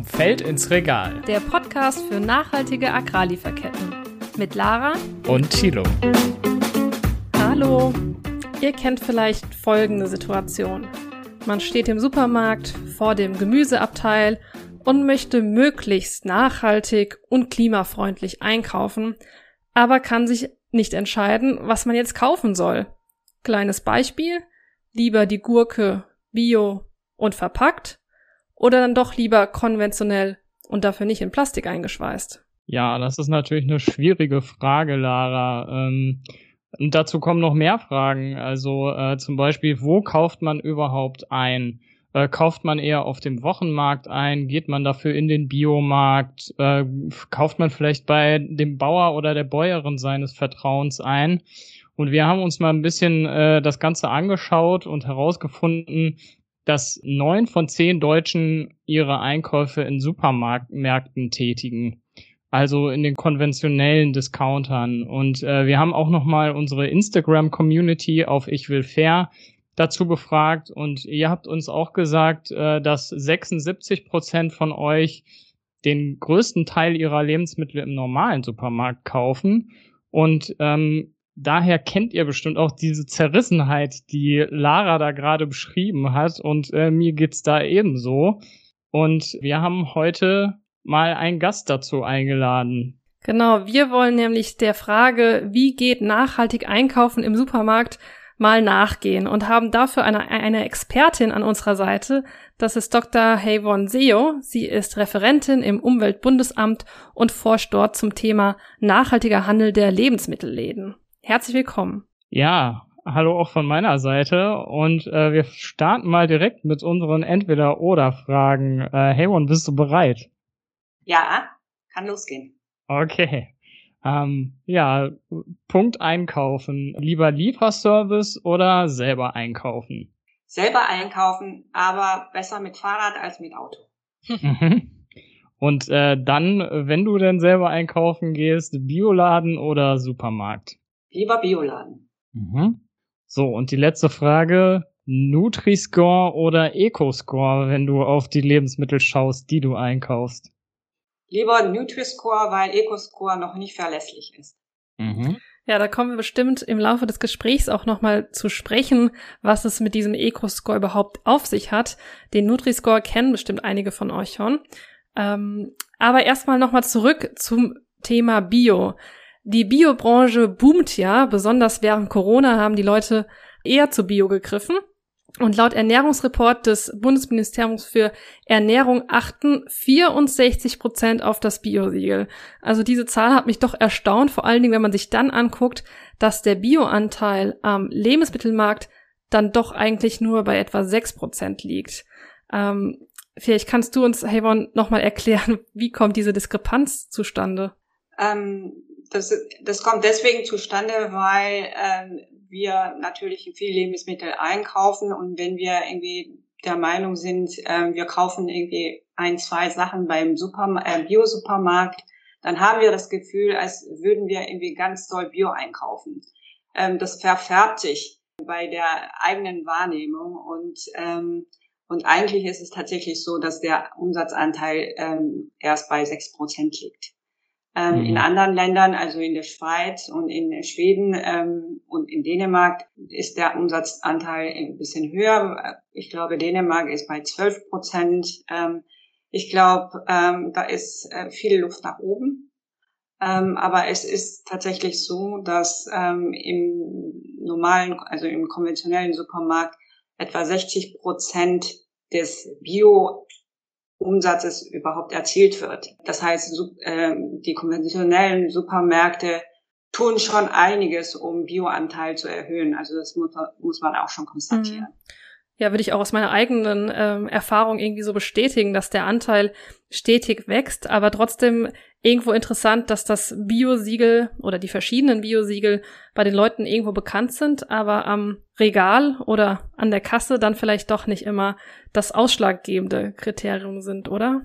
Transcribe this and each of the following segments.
Vom Feld ins Regal. Der Podcast für nachhaltige Agrarlieferketten. Mit Lara und Thilo. Hallo. Ihr kennt vielleicht folgende Situation. Man steht im Supermarkt vor dem Gemüseabteil und möchte möglichst nachhaltig und klimafreundlich einkaufen, aber kann sich nicht entscheiden, was man jetzt kaufen soll. Kleines Beispiel. Lieber die Gurke bio und verpackt oder dann doch lieber konventionell und dafür nicht in Plastik eingeschweißt? Ja, das ist natürlich eine schwierige Frage, Lara. Ähm, dazu kommen noch mehr Fragen. Also äh, zum Beispiel, wo kauft man überhaupt ein? Äh, kauft man eher auf dem Wochenmarkt ein? Geht man dafür in den Biomarkt? Äh, kauft man vielleicht bei dem Bauer oder der Bäuerin seines Vertrauens ein? Und wir haben uns mal ein bisschen äh, das Ganze angeschaut und herausgefunden, dass neun von zehn Deutschen ihre Einkäufe in Supermärkten tätigen. Also in den konventionellen Discountern. Und äh, wir haben auch nochmal unsere Instagram-Community auf Ich will fair dazu befragt. Und ihr habt uns auch gesagt, äh, dass 76 Prozent von euch den größten Teil ihrer Lebensmittel im normalen Supermarkt kaufen. Und ähm, daher kennt ihr bestimmt auch diese Zerrissenheit, die Lara da gerade beschrieben hat. Und äh, mir geht's da ebenso. Und wir haben heute mal einen Gast dazu eingeladen. Genau, wir wollen nämlich der Frage, wie geht nachhaltig einkaufen im Supermarkt, mal nachgehen und haben dafür eine, eine Expertin an unserer Seite. Das ist Dr. Hayvon Seo. Sie ist Referentin im Umweltbundesamt und forscht dort zum Thema nachhaltiger Handel der Lebensmittelläden. Herzlich willkommen. Ja, hallo auch von meiner Seite und äh, wir starten mal direkt mit unseren Entweder-Oder-Fragen. Äh, Hayvon, bist du bereit? Ja, kann losgehen. Okay. Ähm, ja, Punkt einkaufen. Lieber Lieferservice oder selber einkaufen? Selber einkaufen, aber besser mit Fahrrad als mit Auto. Mhm. Und äh, dann, wenn du denn selber einkaufen gehst, Bioladen oder Supermarkt? Lieber Bioladen. Mhm. So, und die letzte Frage, Nutri-Score oder Eco-Score, wenn du auf die Lebensmittel schaust, die du einkaufst? Lieber Nutri-Score, weil Eco-Score noch nicht verlässlich ist. Mhm. Ja, da kommen wir bestimmt im Laufe des Gesprächs auch nochmal zu sprechen, was es mit diesem Eco-Score überhaupt auf sich hat. Den Nutri-Score kennen bestimmt einige von euch schon. Ähm, aber erstmal nochmal zurück zum Thema Bio. Die Biobranche boomt ja, besonders während Corona haben die Leute eher zu Bio gegriffen. Und laut Ernährungsreport des Bundesministeriums für Ernährung achten 64 Prozent auf das Biosiegel. Also diese Zahl hat mich doch erstaunt, vor allen Dingen, wenn man sich dann anguckt, dass der Bioanteil am Lebensmittelmarkt dann doch eigentlich nur bei etwa 6 Prozent liegt. Ähm, vielleicht kannst du uns, Havon, nochmal erklären, wie kommt diese Diskrepanz zustande? Ähm, das, das kommt deswegen zustande, weil ähm, wir natürlich viel Lebensmittel einkaufen und wenn wir irgendwie der Meinung sind, äh, wir kaufen irgendwie ein, zwei Sachen beim Super äh, Bio-Supermarkt, dann haben wir das Gefühl, als würden wir irgendwie ganz doll Bio einkaufen. Ähm, das verfärbt sich bei der eigenen Wahrnehmung und ähm, und eigentlich ist es tatsächlich so, dass der Umsatzanteil ähm, erst bei sechs Prozent liegt. Ähm, mhm. In anderen Ländern, also in der Schweiz und in Schweden ähm, und in Dänemark, ist der Umsatzanteil ein bisschen höher. Ich glaube, Dänemark ist bei 12 Prozent. Ähm, ich glaube, ähm, da ist äh, viel Luft nach oben. Ähm, aber es ist tatsächlich so, dass ähm, im normalen, also im konventionellen Supermarkt etwa 60 Prozent des Bio Umsatzes überhaupt erzielt wird. Das heißt, ähm, die konventionellen Supermärkte tun schon einiges, um Bioanteil zu erhöhen. Also das muss, man auch schon konstatieren. Mhm ja, würde ich auch aus meiner eigenen ähm, Erfahrung irgendwie so bestätigen, dass der Anteil stetig wächst, aber trotzdem irgendwo interessant, dass das Biosiegel oder die verschiedenen Biosiegel bei den Leuten irgendwo bekannt sind, aber am Regal oder an der Kasse dann vielleicht doch nicht immer das ausschlaggebende Kriterium sind, oder?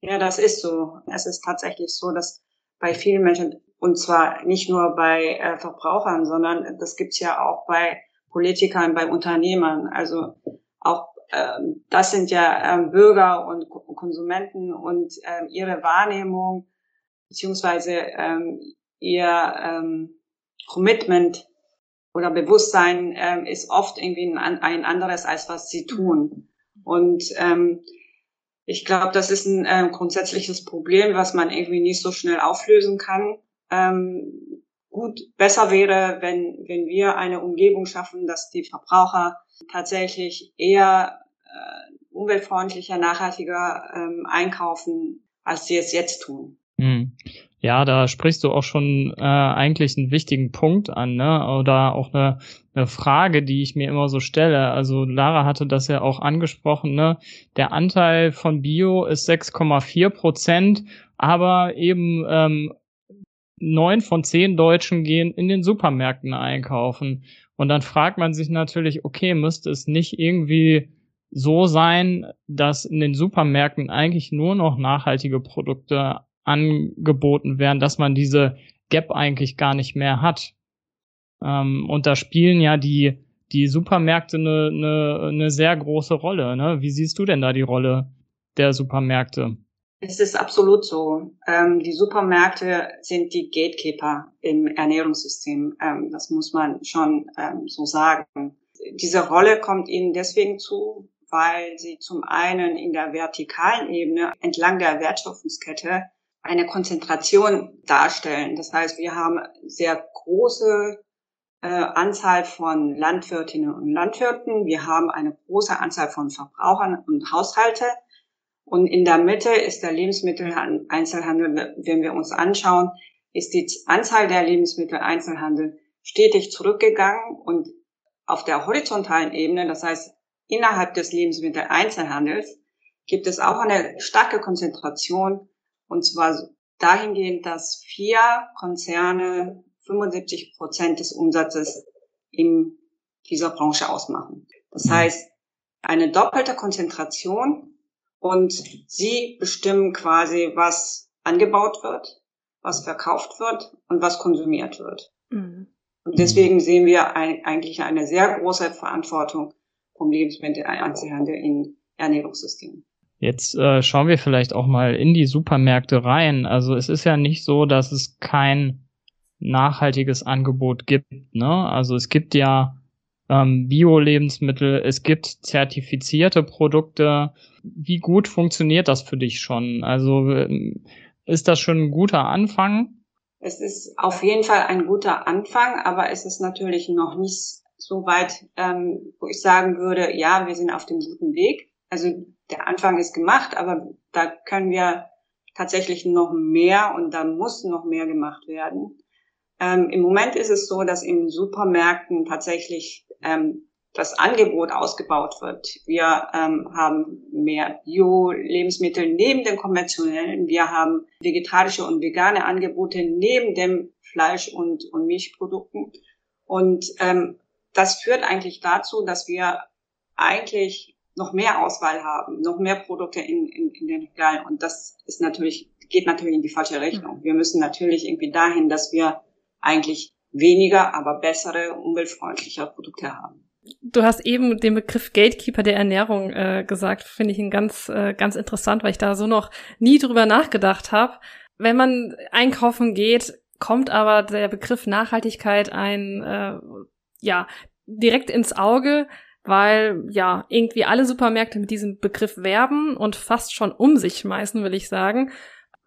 Ja, das ist so. Es ist tatsächlich so, dass bei vielen Menschen, und zwar nicht nur bei äh, Verbrauchern, sondern das gibt's ja auch bei Politikern, bei Unternehmern. Also auch ähm, das sind ja ähm, Bürger und Konsumenten und ähm, ihre Wahrnehmung beziehungsweise ähm, ihr ähm, Commitment oder Bewusstsein ähm, ist oft irgendwie ein, ein anderes, als was sie tun. Und ähm, ich glaube, das ist ein ähm, grundsätzliches Problem, was man irgendwie nicht so schnell auflösen kann. Ähm, gut, besser wäre, wenn, wenn wir eine Umgebung schaffen, dass die Verbraucher tatsächlich eher äh, umweltfreundlicher, nachhaltiger ähm, einkaufen, als sie es jetzt tun. Hm. Ja, da sprichst du auch schon äh, eigentlich einen wichtigen Punkt an, ne? Oder auch eine, eine Frage, die ich mir immer so stelle. Also Lara hatte das ja auch angesprochen, ne? Der Anteil von Bio ist 6,4 Prozent, aber eben ähm, neun von zehn Deutschen gehen in den Supermärkten einkaufen. Und dann fragt man sich natürlich, okay, müsste es nicht irgendwie so sein, dass in den Supermärkten eigentlich nur noch nachhaltige Produkte angeboten werden, dass man diese Gap eigentlich gar nicht mehr hat. Ähm, und da spielen ja die, die Supermärkte eine, eine, eine sehr große Rolle. Ne? Wie siehst du denn da die Rolle der Supermärkte? Es ist absolut so. Ähm, die Supermärkte sind die Gatekeeper im Ernährungssystem. Ähm, das muss man schon ähm, so sagen. Diese Rolle kommt ihnen deswegen zu, weil sie zum einen in der vertikalen Ebene entlang der Wertschöpfungskette eine Konzentration darstellen. Das heißt, wir haben sehr große äh, Anzahl von Landwirtinnen und Landwirten. Wir haben eine große Anzahl von Verbrauchern und Haushalte. Und in der Mitte ist der Lebensmitteleinzelhandel, wenn wir uns anschauen, ist die Anzahl der Lebensmitteleinzelhandel stetig zurückgegangen und auf der horizontalen Ebene, das heißt innerhalb des Lebensmitteleinzelhandels, gibt es auch eine starke Konzentration und zwar dahingehend, dass vier Konzerne 75 Prozent des Umsatzes in dieser Branche ausmachen. Das heißt, eine doppelte Konzentration und sie bestimmen quasi, was angebaut wird, was verkauft wird und was konsumiert wird. Mhm. Und deswegen sehen wir ein, eigentlich eine sehr große Verantwortung vom Lebensmitteleinzelhandel in Ernährungssystemen. Jetzt äh, schauen wir vielleicht auch mal in die Supermärkte rein. Also es ist ja nicht so, dass es kein nachhaltiges Angebot gibt. Ne? Also es gibt ja ähm, Bio-Lebensmittel, es gibt zertifizierte Produkte. Wie gut funktioniert das für dich schon? Also ähm, ist das schon ein guter Anfang? Es ist auf jeden Fall ein guter Anfang, aber es ist natürlich noch nicht so weit, ähm, wo ich sagen würde, ja, wir sind auf dem guten Weg. Also der Anfang ist gemacht, aber da können wir tatsächlich noch mehr und da muss noch mehr gemacht werden. Ähm, Im Moment ist es so, dass in Supermärkten tatsächlich ähm, das Angebot ausgebaut wird. Wir ähm, haben mehr Bio-Lebensmittel neben den konventionellen. Wir haben vegetarische und vegane Angebote neben dem Fleisch- und, und Milchprodukten. Und ähm, das führt eigentlich dazu, dass wir eigentlich noch mehr Auswahl haben, noch mehr Produkte in, in, in den Regalen. Und das ist natürlich, geht natürlich in die falsche Richtung. Mhm. Wir müssen natürlich irgendwie dahin, dass wir eigentlich weniger, aber bessere, umweltfreundliche Produkte haben. Du hast eben den Begriff Gatekeeper der Ernährung äh, gesagt, finde ich ihn ganz, äh, ganz interessant, weil ich da so noch nie drüber nachgedacht habe. Wenn man einkaufen geht, kommt aber der Begriff Nachhaltigkeit ein, äh, ja, direkt ins Auge weil ja irgendwie alle Supermärkte mit diesem Begriff werben und fast schon um sich schmeißen, will ich sagen.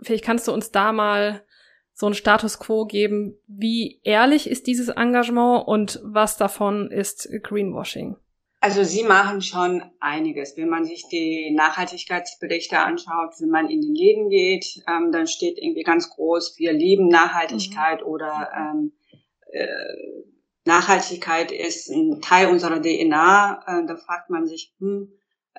Vielleicht kannst du uns da mal so einen Status quo geben. Wie ehrlich ist dieses Engagement und was davon ist Greenwashing? Also Sie machen schon einiges. Wenn man sich die Nachhaltigkeitsberichte anschaut, wenn man in den Läden geht, ähm, dann steht irgendwie ganz groß, wir lieben Nachhaltigkeit mhm. oder ähm, äh, Nachhaltigkeit ist ein Teil unserer DNA. Äh, da fragt man sich, hm,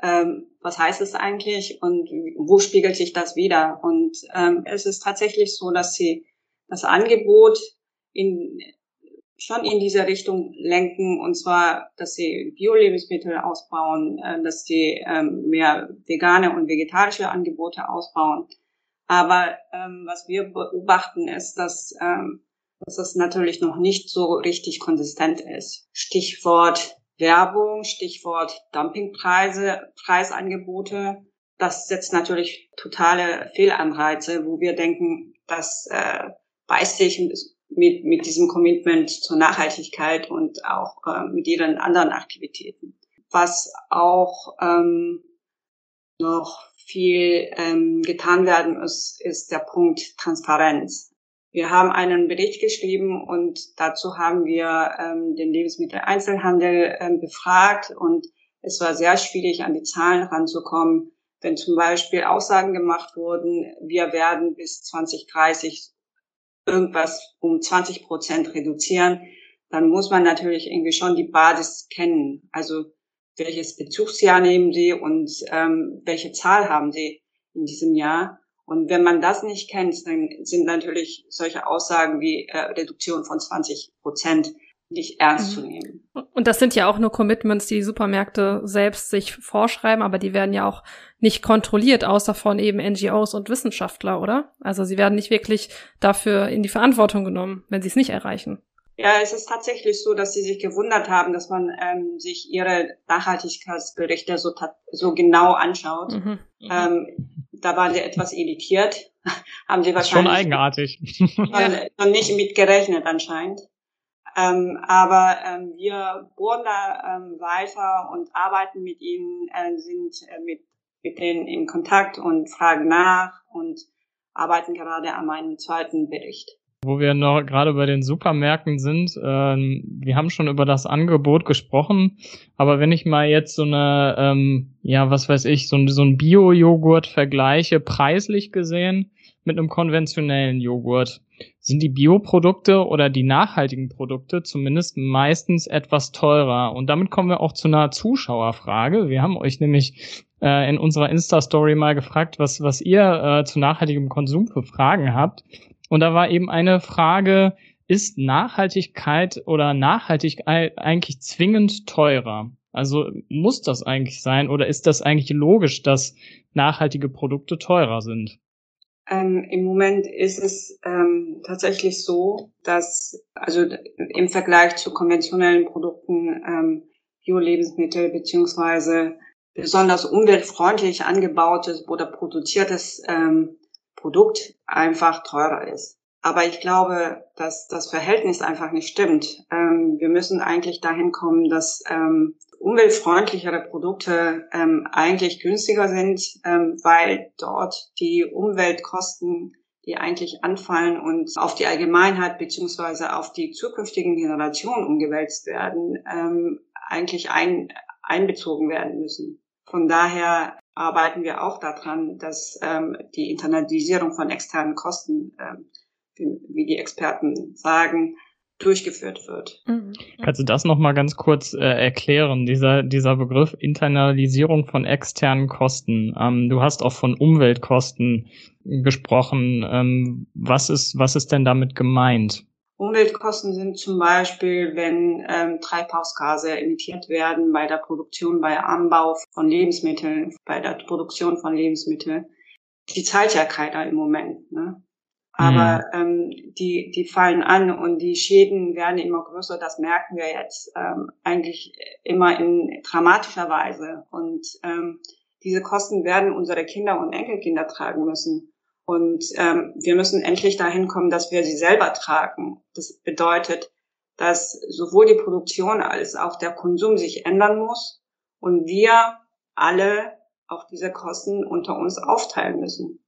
ähm, was heißt es eigentlich und wo spiegelt sich das wieder? Und ähm, es ist tatsächlich so, dass sie das Angebot in, schon in diese Richtung lenken, und zwar, dass sie Bio-Lebensmittel ausbauen, äh, dass sie ähm, mehr vegane und vegetarische Angebote ausbauen. Aber ähm, was wir beobachten, ist, dass ähm, dass es natürlich noch nicht so richtig konsistent ist. Stichwort Werbung, Stichwort Dumpingpreise, Preisangebote. Das setzt natürlich totale Fehlanreize, wo wir denken, das äh, beißt sich mit, mit diesem Commitment zur Nachhaltigkeit und auch äh, mit ihren anderen Aktivitäten. Was auch ähm, noch viel ähm, getan werden muss, ist der Punkt Transparenz. Wir haben einen Bericht geschrieben und dazu haben wir ähm, den Lebensmitteleinzelhandel ähm, befragt und es war sehr schwierig, an die Zahlen ranzukommen. Wenn zum Beispiel Aussagen gemacht wurden, wir werden bis 2030 irgendwas um 20 Prozent reduzieren, dann muss man natürlich irgendwie schon die Basis kennen. Also welches Bezugsjahr nehmen Sie und ähm, welche Zahl haben Sie in diesem Jahr? Und wenn man das nicht kennt, dann sind natürlich solche Aussagen wie äh, Reduktion von 20 Prozent nicht ernst mhm. zu nehmen. Und das sind ja auch nur Commitments, die die Supermärkte selbst sich vorschreiben, aber die werden ja auch nicht kontrolliert, außer von eben NGOs und Wissenschaftler, oder? Also sie werden nicht wirklich dafür in die Verantwortung genommen, wenn sie es nicht erreichen. Ja, es ist tatsächlich so, dass sie sich gewundert haben, dass man ähm, sich ihre Nachhaltigkeitsberichte so, so genau anschaut. Mhm. mhm. Ähm, da waren sie etwas irritiert, haben sie wahrscheinlich schon eigenartig schon nicht mitgerechnet anscheinend. Ähm, aber ähm, wir bohren da ähm, weiter und arbeiten mit ihnen, äh, sind äh, mit, mit denen in Kontakt und fragen nach und arbeiten gerade an meinem zweiten Bericht. Wo wir noch gerade bei den Supermärkten sind, ähm, wir haben schon über das Angebot gesprochen, aber wenn ich mal jetzt so eine, ähm, ja, was weiß ich, so, so ein Bio-Joghurt vergleiche, preislich gesehen mit einem konventionellen Joghurt, sind die Bioprodukte oder die nachhaltigen Produkte zumindest meistens etwas teurer. Und damit kommen wir auch zu einer Zuschauerfrage. Wir haben euch nämlich äh, in unserer Insta-Story mal gefragt, was, was ihr äh, zu nachhaltigem Konsum für Fragen habt. Und da war eben eine Frage, ist Nachhaltigkeit oder Nachhaltigkeit eigentlich zwingend teurer? Also muss das eigentlich sein oder ist das eigentlich logisch, dass nachhaltige Produkte teurer sind? Ähm, Im Moment ist es ähm, tatsächlich so, dass also im Vergleich zu konventionellen Produkten ähm, Bio-Lebensmittel beziehungsweise besonders umweltfreundlich angebautes oder produziertes ähm, Produkt einfach teurer ist. Aber ich glaube, dass das Verhältnis einfach nicht stimmt. Ähm, wir müssen eigentlich dahin kommen, dass ähm, umweltfreundlichere Produkte ähm, eigentlich günstiger sind, ähm, weil dort die Umweltkosten, die eigentlich anfallen und auf die Allgemeinheit beziehungsweise auf die zukünftigen Generationen umgewälzt werden, ähm, eigentlich ein, einbezogen werden müssen. Von daher arbeiten wir auch daran, dass ähm, die Internalisierung von externen Kosten, ähm, wie, wie die Experten sagen, durchgeführt wird. Mhm. Kannst du das nochmal ganz kurz äh, erklären, dieser, dieser Begriff Internalisierung von externen Kosten? Ähm, du hast auch von Umweltkosten gesprochen. Ähm, was, ist, was ist denn damit gemeint? Umweltkosten sind zum Beispiel, wenn ähm, Treibhausgase emittiert werden bei der Produktion, bei Anbau von Lebensmitteln, bei der Produktion von Lebensmitteln. Die zahlt ja keiner im Moment. Ne? Aber mhm. ähm, die, die fallen an und die Schäden werden immer größer. Das merken wir jetzt ähm, eigentlich immer in dramatischer Weise. Und ähm, diese Kosten werden unsere Kinder und Enkelkinder tragen müssen. Und ähm, wir müssen endlich dahin kommen, dass wir sie selber tragen. Das bedeutet, dass sowohl die Produktion als auch der Konsum sich ändern muss und wir alle auch diese Kosten unter uns aufteilen müssen.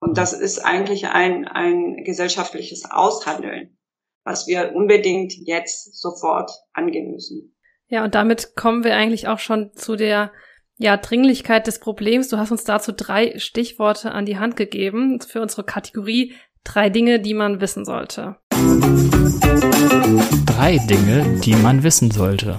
Und das ist eigentlich ein, ein gesellschaftliches Aushandeln, was wir unbedingt jetzt sofort angehen müssen. Ja, und damit kommen wir eigentlich auch schon zu der ja, Dringlichkeit des Problems. Du hast uns dazu drei Stichworte an die Hand gegeben für unsere Kategorie drei Dinge, die man wissen sollte. Drei Dinge, die man wissen sollte.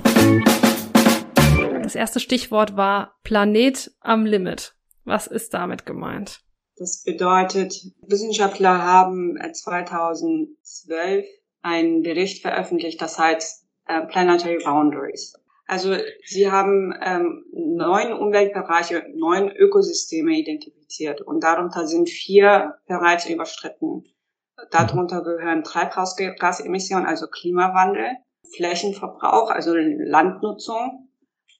Das erste Stichwort war Planet am Limit. Was ist damit gemeint? Das bedeutet, Wissenschaftler haben 2012 einen Bericht veröffentlicht, das heißt äh, Planetary Boundaries. Also sie haben ähm, neun Umweltbereiche, neun Ökosysteme identifiziert und darunter sind vier bereits überschritten. Darunter gehören Treibhausgasemissionen, also Klimawandel, Flächenverbrauch, also Landnutzung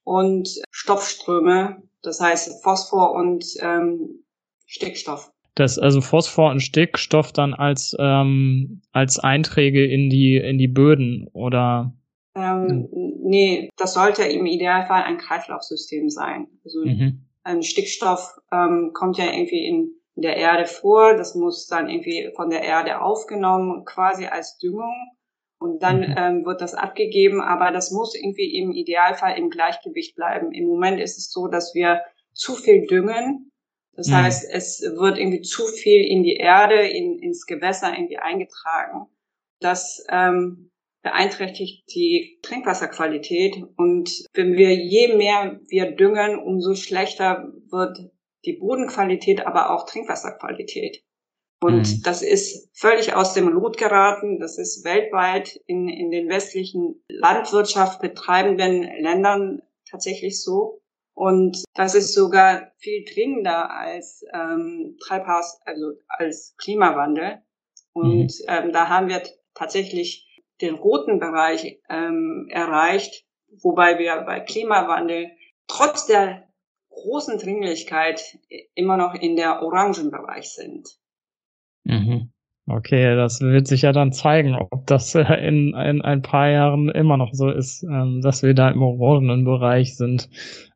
und Stoffströme, das heißt Phosphor und ähm, Stickstoff. Das also Phosphor und Stickstoff dann als ähm, als Einträge in die in die Böden oder ähm, nee, das sollte im Idealfall ein Kreislaufsystem sein. Also mhm. ein Stickstoff ähm, kommt ja irgendwie in der Erde vor, das muss dann irgendwie von der Erde aufgenommen, quasi als Düngung und dann mhm. ähm, wird das abgegeben, aber das muss irgendwie im Idealfall im Gleichgewicht bleiben. Im Moment ist es so, dass wir zu viel düngen. Das mhm. heißt, es wird irgendwie zu viel in die Erde, in, ins Gewässer irgendwie eingetragen. Das ähm, beeinträchtigt die Trinkwasserqualität. Und wenn wir je mehr wir düngen, umso schlechter wird die Bodenqualität, aber auch Trinkwasserqualität. Und mhm. das ist völlig aus dem Lot geraten. Das ist weltweit in, in den westlichen Landwirtschaft betreibenden Ländern tatsächlich so. Und das ist sogar viel dringender als ähm, Treibhaus, also als Klimawandel. Und mhm. ähm, da haben wir tatsächlich den roten Bereich ähm, erreicht, wobei wir bei Klimawandel trotz der großen Dringlichkeit immer noch in der orangen Bereich sind. Mhm. Okay, das wird sich ja dann zeigen, ob das äh, in, in ein paar Jahren immer noch so ist, ähm, dass wir da im orangenen Bereich sind.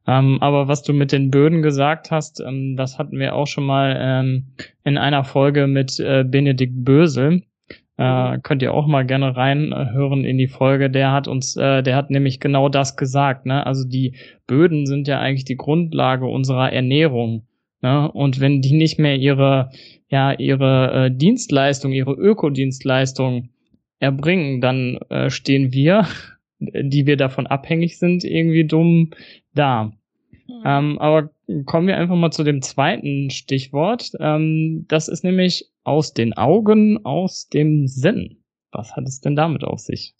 Ähm, aber was du mit den Böden gesagt hast, ähm, das hatten wir auch schon mal ähm, in einer Folge mit äh, Benedikt Bösel. Äh, könnt ihr auch mal gerne reinhören in die Folge. Der hat uns, äh, der hat nämlich genau das gesagt. Ne? Also die Böden sind ja eigentlich die Grundlage unserer Ernährung. Ne? Und wenn die nicht mehr ihre, ja, ihre äh, Dienstleistung, ihre Ökodienstleistung erbringen, dann äh, stehen wir, die wir davon abhängig sind, irgendwie dumm da. Mhm. Ähm, aber kommen wir einfach mal zu dem zweiten Stichwort. Ähm, das ist nämlich aus den Augen, aus dem Sinn. Was hat es denn damit auf sich?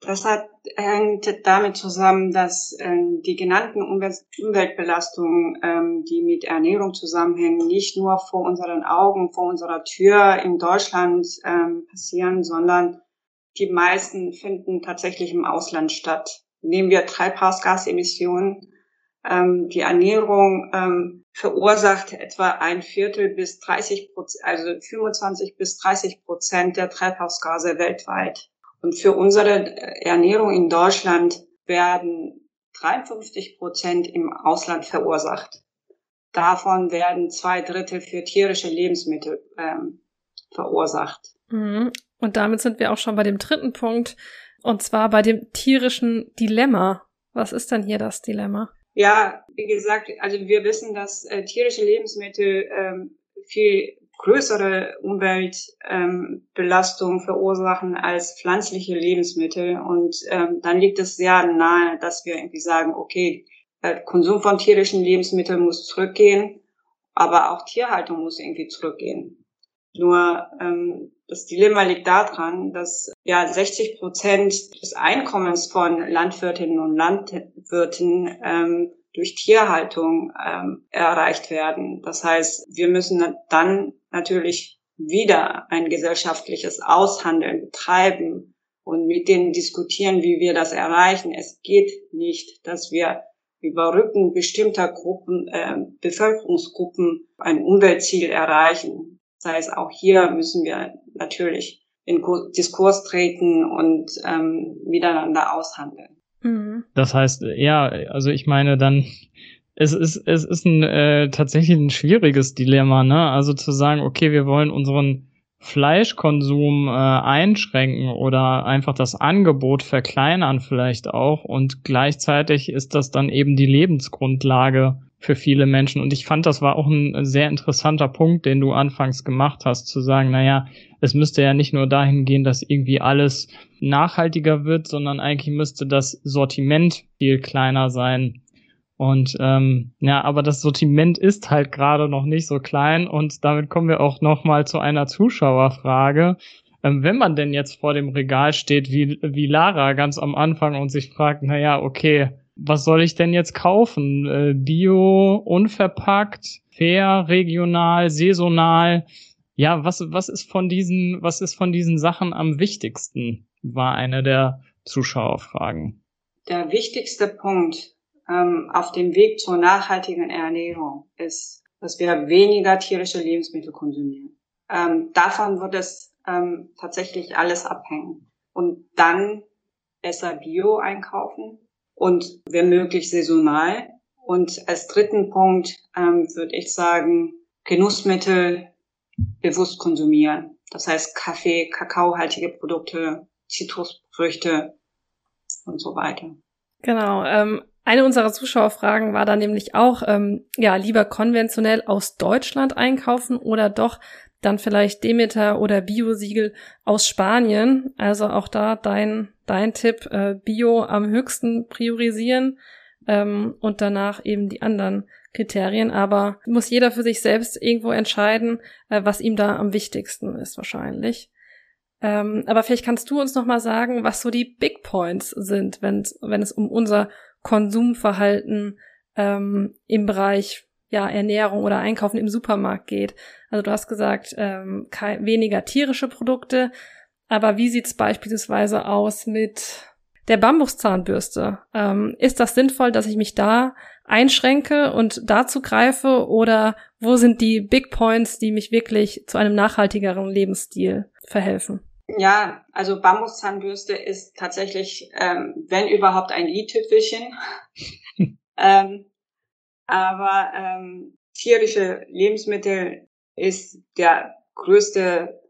Das hat, hängt damit zusammen, dass ähm, die genannten Umwelt Umweltbelastungen, ähm, die mit Ernährung zusammenhängen, nicht nur vor unseren Augen, vor unserer Tür in Deutschland ähm, passieren, sondern die meisten finden tatsächlich im Ausland statt. Nehmen wir Treibhausgasemissionen, ähm, die Ernährung ähm, verursacht etwa ein Viertel bis 30 Prozent, also 25 bis 30 Prozent der Treibhausgase weltweit. Und für unsere Ernährung in Deutschland werden 53 Prozent im Ausland verursacht. Davon werden zwei Drittel für tierische Lebensmittel ähm, verursacht. Mhm. Und damit sind wir auch schon bei dem dritten Punkt, und zwar bei dem tierischen Dilemma. Was ist denn hier das Dilemma? Ja, wie gesagt, also wir wissen, dass äh, tierische Lebensmittel ähm, viel größere Umweltbelastung ähm, verursachen als pflanzliche Lebensmittel. Und ähm, dann liegt es sehr nahe, dass wir irgendwie sagen, okay, äh, Konsum von tierischen Lebensmitteln muss zurückgehen, aber auch Tierhaltung muss irgendwie zurückgehen. Nur ähm, das Dilemma liegt daran, dass ja 60 Prozent des Einkommens von Landwirtinnen und Landwirten ähm, durch Tierhaltung ähm, erreicht werden. Das heißt, wir müssen dann natürlich wieder ein gesellschaftliches Aushandeln betreiben und mit denen diskutieren, wie wir das erreichen. Es geht nicht, dass wir über Rücken bestimmter Gruppen, äh, Bevölkerungsgruppen ein Umweltziel erreichen. Das heißt, auch hier müssen wir natürlich in Diskurs treten und ähm, miteinander aushandeln. Mhm. Das heißt, ja, also ich meine dann, es ist, es ist ein äh, tatsächlich ein schwieriges Dilemma, ne? Also zu sagen, okay, wir wollen unseren Fleischkonsum äh, einschränken oder einfach das Angebot verkleinern vielleicht auch und gleichzeitig ist das dann eben die Lebensgrundlage für viele Menschen. Und ich fand, das war auch ein sehr interessanter Punkt, den du anfangs gemacht hast, zu sagen, naja, es müsste ja nicht nur dahin gehen, dass irgendwie alles nachhaltiger wird, sondern eigentlich müsste das Sortiment viel kleiner sein. Und ähm, ja, aber das Sortiment ist halt gerade noch nicht so klein und damit kommen wir auch noch mal zu einer Zuschauerfrage. Ähm, wenn man denn jetzt vor dem Regal steht, wie, wie Lara ganz am Anfang und sich fragt, naja, okay, was soll ich denn jetzt kaufen? Äh, Bio, unverpackt, fair, regional, saisonal. Ja, was, was ist von diesen, was ist von diesen Sachen am wichtigsten? War eine der Zuschauerfragen. Der wichtigste Punkt ähm, auf dem Weg zur nachhaltigen Ernährung ist, dass wir weniger tierische Lebensmittel konsumieren. Ähm, davon wird es ähm, tatsächlich alles abhängen. Und dann besser Bio einkaufen und wenn möglich saisonal. Und als dritten Punkt ähm, würde ich sagen, Genussmittel bewusst konsumieren. Das heißt Kaffee, kakaohaltige Produkte, Zitrusfrüchte und so weiter. Genau. Ähm, eine unserer Zuschauerfragen war dann nämlich auch, ähm, ja, lieber konventionell aus Deutschland einkaufen oder doch dann vielleicht Demeter oder Bio-Siegel aus Spanien. Also auch da dein, dein Tipp, äh, Bio am höchsten priorisieren ähm, und danach eben die anderen Kriterien. Aber muss jeder für sich selbst irgendwo entscheiden, äh, was ihm da am wichtigsten ist wahrscheinlich. Ähm, aber vielleicht kannst du uns noch mal sagen, was so die Big Points sind, wenn, wenn es um unser Konsumverhalten ähm, im Bereich ja, Ernährung oder Einkaufen im Supermarkt geht. Also du hast gesagt, ähm, kein, weniger tierische Produkte, aber wie sieht's beispielsweise aus mit der Bambuszahnbürste? Ähm, ist das sinnvoll, dass ich mich da einschränke und dazu greife oder wo sind die Big Points, die mich wirklich zu einem nachhaltigeren Lebensstil verhelfen? Ja, also Bambuszahnbürste ist tatsächlich, ähm, wenn überhaupt, ein i-Tüpfelchen. ähm, aber ähm, tierische Lebensmittel ist der größte,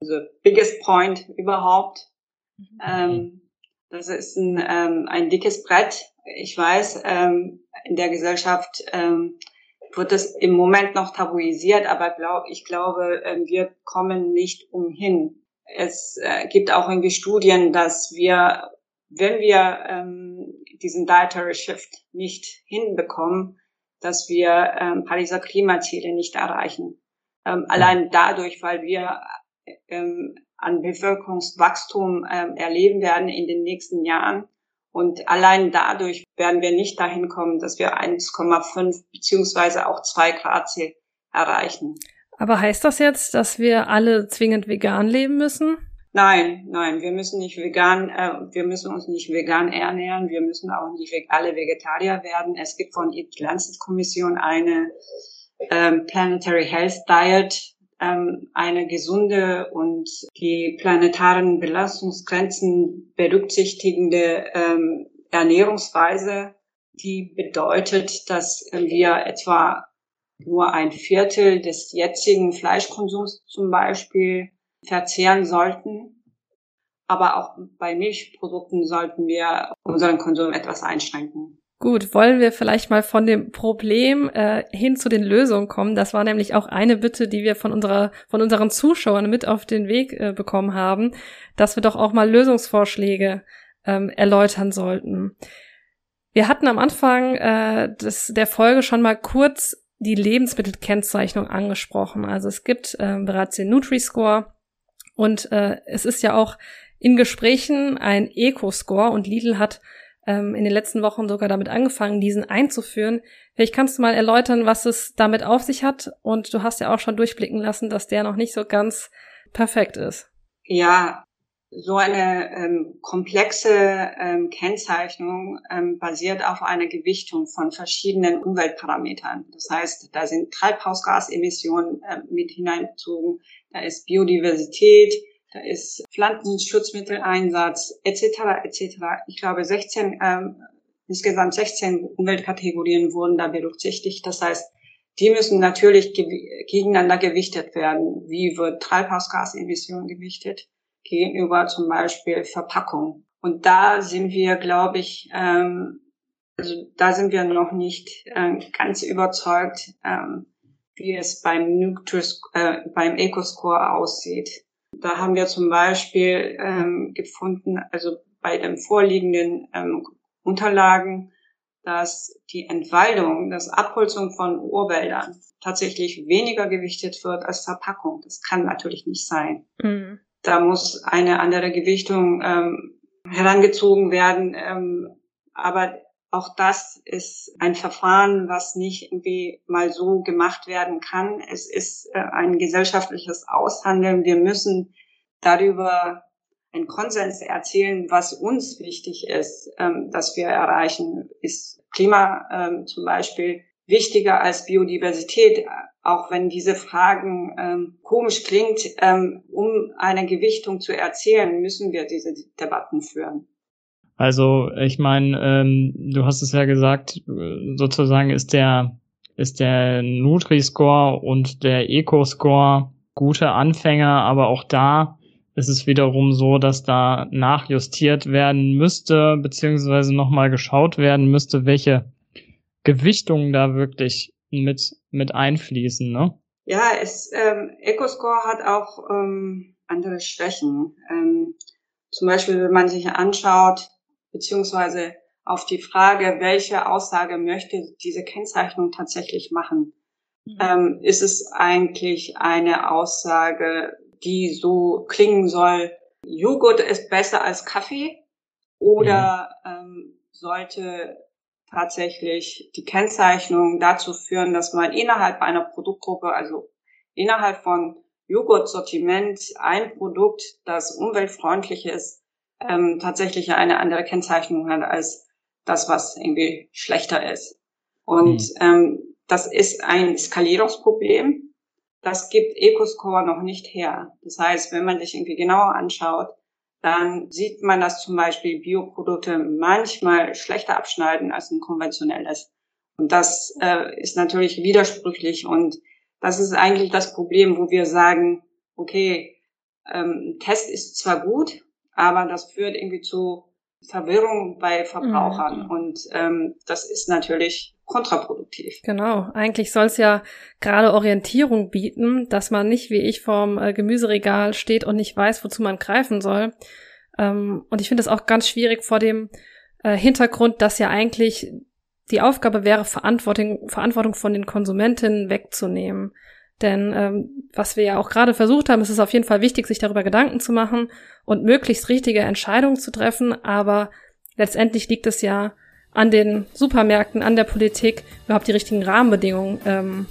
also biggest point überhaupt. Mhm. Ähm, das ist ein, ähm, ein dickes Brett. Ich weiß, ähm, in der Gesellschaft ähm, wird es im Moment noch tabuisiert, aber glaub, ich glaube, äh, wir kommen nicht umhin, es äh, gibt auch irgendwie Studien, dass wir, wenn wir ähm, diesen Dietary Shift nicht hinbekommen, dass wir ähm, Pariser Klimaziele nicht erreichen. Ähm, allein dadurch, weil wir ähm, an Bevölkerungswachstum ähm, erleben werden in den nächsten Jahren. Und allein dadurch werden wir nicht dahin kommen, dass wir 1,5 beziehungsweise auch 2 Grad Ziel erreichen. Aber heißt das jetzt, dass wir alle zwingend vegan leben müssen? Nein, nein, wir müssen nicht vegan, äh, wir müssen uns nicht vegan ernähren, wir müssen auch nicht alle Vegetarier werden. Es gibt von der Lancet-Kommission eine ähm, Planetary Health Diet, ähm, eine gesunde und die planetaren Belastungsgrenzen berücksichtigende ähm, Ernährungsweise, die bedeutet, dass wir etwa nur ein Viertel des jetzigen Fleischkonsums zum Beispiel verzehren sollten. Aber auch bei Milchprodukten sollten wir unseren Konsum etwas einschränken. Gut, wollen wir vielleicht mal von dem Problem äh, hin zu den Lösungen kommen. Das war nämlich auch eine Bitte, die wir von unserer von unseren Zuschauern mit auf den Weg äh, bekommen haben, dass wir doch auch mal Lösungsvorschläge ähm, erläutern sollten. Wir hatten am Anfang äh, des, der Folge schon mal kurz die Lebensmittelkennzeichnung angesprochen. Also es gibt äh, bereits den Nutri-Score und äh, es ist ja auch in Gesprächen ein Eco-Score und Lidl hat ähm, in den letzten Wochen sogar damit angefangen, diesen einzuführen. Vielleicht kannst du mal erläutern, was es damit auf sich hat und du hast ja auch schon durchblicken lassen, dass der noch nicht so ganz perfekt ist. Ja, so eine ähm, komplexe ähm, Kennzeichnung ähm, basiert auf einer Gewichtung von verschiedenen Umweltparametern. Das heißt, da sind Treibhausgasemissionen äh, mit hineingezogen, da ist Biodiversität, da ist Pflanzenschutzmitteleinsatz etc. etc. Ich glaube, 16 ähm, insgesamt 16 Umweltkategorien wurden da berücksichtigt. Das heißt, die müssen natürlich gegeneinander gewichtet werden. Wie wird Treibhausgasemissionen gewichtet? Gegenüber zum Beispiel Verpackung. Und da sind wir, glaube ich, ähm, also da sind wir noch nicht äh, ganz überzeugt, ähm, wie es beim Nutris, äh, beim EcoScore aussieht. Da haben wir zum Beispiel ähm, gefunden, also bei den vorliegenden ähm, Unterlagen, dass die Entwaldung, das Abholzung von Urwäldern tatsächlich weniger gewichtet wird als Verpackung. Das kann natürlich nicht sein. Mhm da muss eine andere Gewichtung ähm, herangezogen werden. Ähm, aber auch das ist ein Verfahren, was nicht irgendwie mal so gemacht werden kann. Es ist äh, ein gesellschaftliches Aushandeln. Wir müssen darüber einen Konsens erzielen, was uns wichtig ist, ähm, dass wir erreichen. Ist Klima ähm, zum Beispiel wichtiger als Biodiversität, auch wenn diese Fragen ähm, komisch klingt, ähm, um eine Gewichtung zu erzielen, müssen wir diese Debatten führen. Also ich meine, ähm, du hast es ja gesagt, sozusagen ist der ist der Nutri-Score und der Eco-Score gute Anfänger, aber auch da ist es wiederum so, dass da nachjustiert werden müsste, beziehungsweise nochmal geschaut werden müsste, welche Gewichtungen da wirklich mit, mit einfließen, ne? Ja, es, ähm, EcoScore hat auch ähm, andere Schwächen. Ähm, zum Beispiel, wenn man sich anschaut, beziehungsweise auf die Frage, welche Aussage möchte diese Kennzeichnung tatsächlich machen, mhm. ähm, ist es eigentlich eine Aussage, die so klingen soll, Joghurt ist besser als Kaffee oder mhm. ähm, sollte tatsächlich die Kennzeichnung dazu führen, dass man innerhalb einer Produktgruppe, also innerhalb von Joghurt-Sortiment, ein Produkt, das umweltfreundlich ist, ähm, tatsächlich eine andere Kennzeichnung hat als das, was irgendwie schlechter ist. Und mhm. ähm, das ist ein Skalierungsproblem. Das gibt EcoScore noch nicht her. Das heißt, wenn man sich irgendwie genauer anschaut, dann sieht man, dass zum Beispiel Bioprodukte manchmal schlechter abschneiden als ein konventionelles. Und das äh, ist natürlich widersprüchlich und das ist eigentlich das Problem, wo wir sagen, okay, ähm, Test ist zwar gut, aber das führt irgendwie zu Verwirrung bei Verbrauchern mhm. und ähm, das ist natürlich kontraproduktiv. Genau, eigentlich soll es ja gerade Orientierung bieten, dass man nicht wie ich vorm äh, Gemüseregal steht und nicht weiß, wozu man greifen soll. Ähm, und ich finde es auch ganz schwierig vor dem äh, Hintergrund, dass ja eigentlich die Aufgabe wäre, Verantwortung, Verantwortung von den Konsumentinnen wegzunehmen. Denn ähm, was wir ja auch gerade versucht haben, ist es auf jeden Fall wichtig, sich darüber Gedanken zu machen und möglichst richtige Entscheidungen zu treffen. Aber letztendlich liegt es ja an den Supermärkten, an der Politik, überhaupt die richtigen Rahmenbedingungen ähm,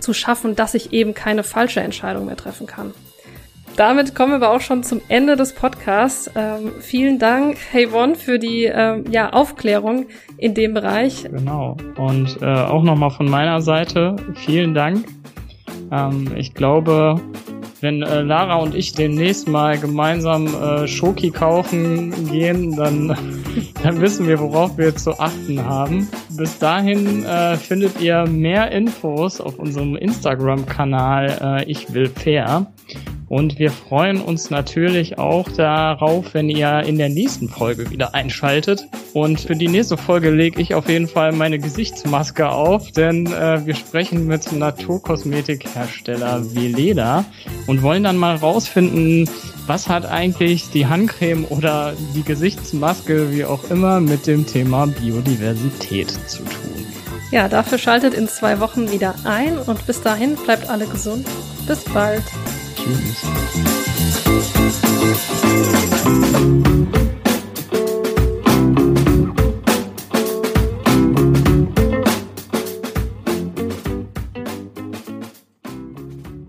zu schaffen, dass ich eben keine falsche Entscheidung mehr treffen kann. Damit kommen wir auch schon zum Ende des Podcasts. Ähm, vielen Dank, Hayvon, für die ähm, ja, Aufklärung in dem Bereich. Genau. Und äh, auch nochmal von meiner Seite vielen Dank. Ähm, ich glaube, wenn äh, Lara und ich demnächst mal gemeinsam äh, Schoki kaufen gehen, dann, dann wissen wir, worauf wir zu achten haben. Bis dahin äh, findet ihr mehr Infos auf unserem Instagram-Kanal äh, Ich will fair. Und wir freuen uns natürlich auch darauf, wenn ihr in der nächsten Folge wieder einschaltet. Und für die nächste Folge lege ich auf jeden Fall meine Gesichtsmaske auf, denn äh, wir sprechen mit Naturkosmetikhersteller Veleda und wollen dann mal rausfinden, was hat eigentlich die Handcreme oder die Gesichtsmaske, wie auch immer, mit dem Thema Biodiversität zu tun. Ja, dafür schaltet in zwei Wochen wieder ein und bis dahin bleibt alle gesund. Bis bald. Tschüss.